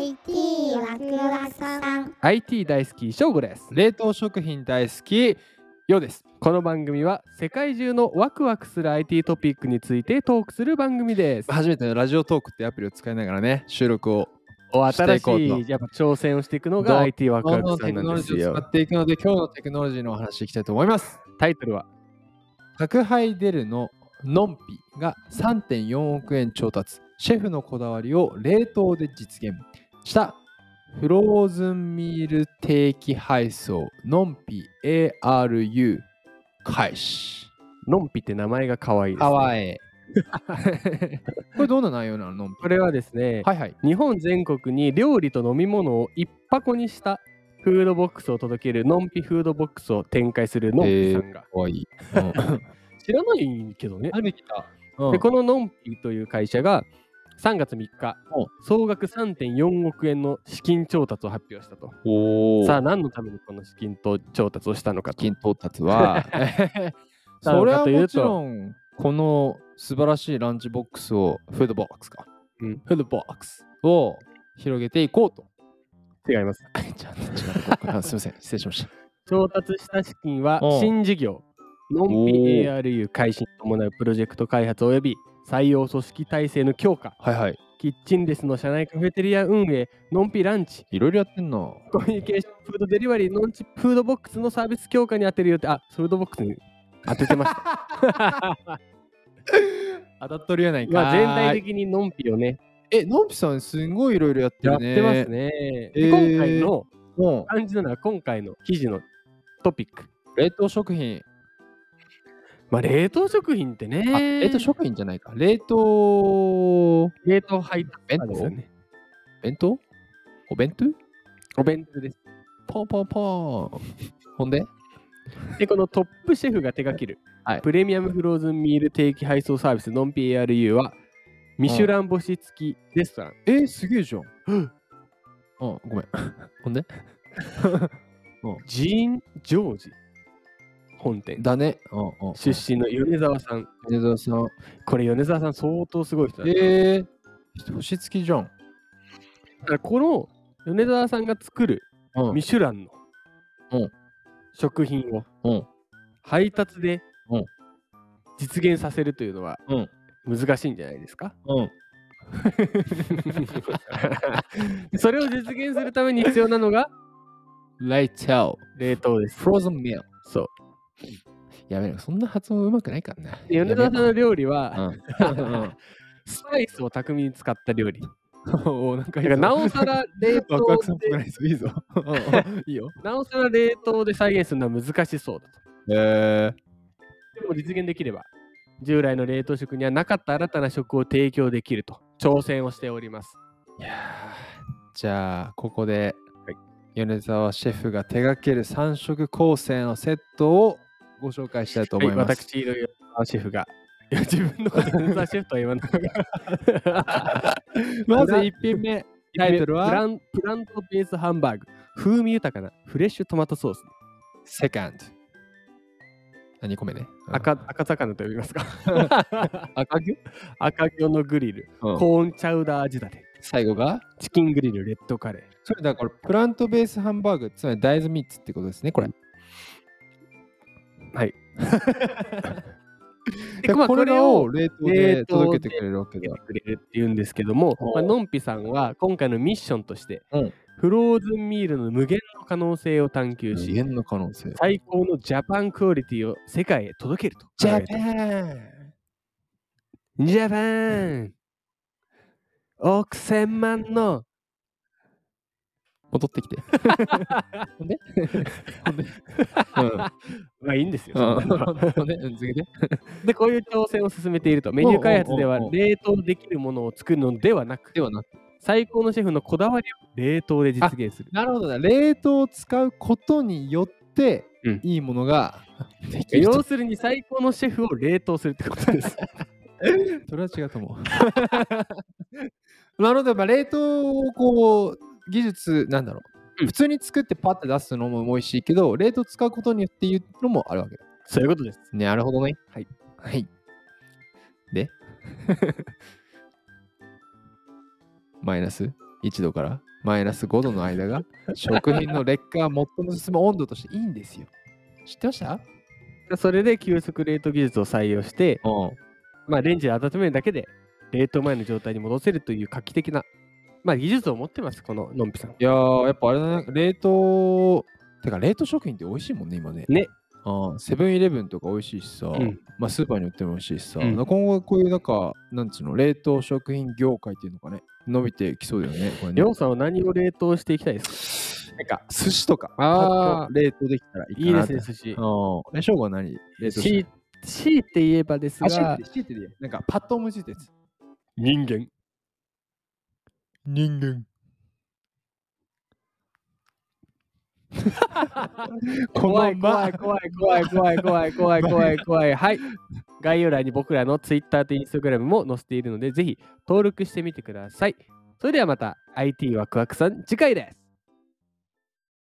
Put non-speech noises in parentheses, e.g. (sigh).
IT ワクワクさん IT 大好き翔吾です冷凍食品大好きようです。この番組は世界中のワクワクする IT トピックについてトークする番組です初めてのラジオトークってアプリを使いながらね、収録をお新しいやっぱ挑戦をしていくのが IT ワクワクさんなテクノロジーんですよを使っていくので、今日のテクノロジーのお話いきたいと思います。タイトルは宅配デルのノンピが3.4億円調達。シェフのこだわりを冷凍で実現したフローズンミール定期配送ノンピ ARU 開始。のんぴって名前が可愛いです、ね、かわいい。(laughs) これどんな内容なのノンピこれはですね、はいはい。日本全国に料理と飲み物を一箱にしたフードボックスを届けるのんぴフードボックスを展開するのんぴさんが、かわいい。(laughs) うん知らないけどね、初めて来た。うんでこののんぴという会社が3月3日お。総額3.4億円の資金調達を発表したと。おさあ何のためにこの資金と調達をしたのかと。金到達は？(laughs) (laughs) それはもちろんこの素晴らしいランチボックスをフードボックスか、うん。フードボックス。を広げていこうと。違います。(laughs) ちゃんと違うすいません。失礼しました。調達した資金は新事業のんぴおー ARU 開始に伴うプロジェクト開発及び採用組織体制の強化はいはい。キッチンレスの社内カフェテリア運営のんぴランチいろいろやってんなコミュニケーションフードデリバリーのんちフードボックスのサービス強化に当てる予定あフードボックスに当ててました。当たっとるやないかまあ全体的的にのんぴをね。えのんぴさんすんごいいろいろやってやっるねてますね。えでー。今回のも感じなのは今回の記事のトピック。う冷凍食品まあ冷凍食品ってね。あ冷凍食品じゃないか冷凍冷凍配達弁当ですよね。弁当？お弁当？お弁当です。ポンポンポンほんで？で、このトップシェフが手掛ける、はいプレミアムフローズンミール定期配送サービスノン PRU はミシュラン星付きレストラン。えー、すげえじゃん。うん、ごめん。(laughs) ほんで？(laughs) ジーン・ジョージ本店だね。うんうん。出身の米沢さん。米沢さん。これ米沢さん相当すごい人だねえー、星付きじゃん。だからこの米沢さんが作るうんミシュランのうん食品をうん配達でうん実現させるというのはうん難しいんじゃないですか？うん。(laughs) それを実現するために必要なのがライト冷凍です。フローズンミル。そう。(laughs) やめろ、そんな発音うまくないからな。で米沢さんの料理うは、ん。(laughs) スパイスを巧みに使った料理。(laughs) おなんかなおさら冷凍でいぞ。いいぞ。いいよ。なおさら冷凍で再現するのは難しそうだと。えでも実現できれば、従来の冷凍食にはなかった新たな食を提供できると挑戦をしております。ー、いやーじゃあ、ここで、はい米沢シェフが手掛ける3色構成のセットをご紹介したいと思います。はい、私、米沢シェフが。いや自分のこと米沢シェフとは言わない。(laughs) まず1品目。タイトルプラはンプラントベースハンバーグ。風味豊かなフレッシュトマトソース。セカンド。何個目ね。赤赤魚と呼びますか？(laughs) 赤牛赤魚のグリル、うんコーンチャウダー味立て、最後が？チキングリル、レッドカレー。それだからプラントベースハンバーグ、つまり大豆ミッツってことですね、これ。はい。でまあこれを冷凍で届けてくれるわけだ。くれるっていうんですけども、まあのんぴさんは今回のミッションとして、うんフローズンミールの無限の可能性を探求し、限の可能性。最高のジャパンクオリティを世界へ届けると。ジャンジャパン億千万の戻ってきて。(laughs) ほんで？ほんで？(laughs) まあいいんですよ。(laughs) ほんで？うん続けて。で、こういう挑戦を進めていると。メニュー開発では冷凍できるものを作るのではなく、ではなく。最高のシェフのこだわりを冷凍で実現する。なるほどな。冷凍を使うことによってうん、いいものができると要するに最高のシェフを冷凍するってことです。それは違うと思う。なので、まあ、冷凍をこう、技術、なんだろう。うん普通に作ってパッて出すのも美味しいけど、冷凍使うことによっていうのもあるわけだ。そういうことです。なるほどね。はい。はい。で？(laughs) マイナス？1度から？マイナス5度の間が？(laughs) 食品の劣化が最も進む温度としていいんですよ。知ってました？それで急速冷凍技術を採用して、うん。まあ、レンジで温めるだけで冷凍前の状態に戻せるという画期的な、まあ、技術を持ってます、こののんぴさん。いやー、やっぱあれだね、冷凍、てか冷凍食品って美味しいもんね、今ね。ね。あセブンイレブンとか美味しいしさ、うんまあスーパーに売っても美味しいしさ、うん今後こういうなんか、なんつうの、冷凍食品業界っていうのかね、伸びてきそうだよね。りょうさんは何を冷凍していきたいですなんか寿司とか、あ冷凍できたらいかいいいかなって。ですね、寿司。うん。え、しょうが何？冷凍しし強いて言えばですがい、て、強いてでいいやなんかパッと思いついたやつ。人間。人間。(laughs) 怖い怖い怖い怖い怖い怖い怖い怖い怖い。はい。概要欄に僕らの Twitter と Instagram も載せているので、ぜひ登録してみてください。それではまた IT ワクワクさん次回です。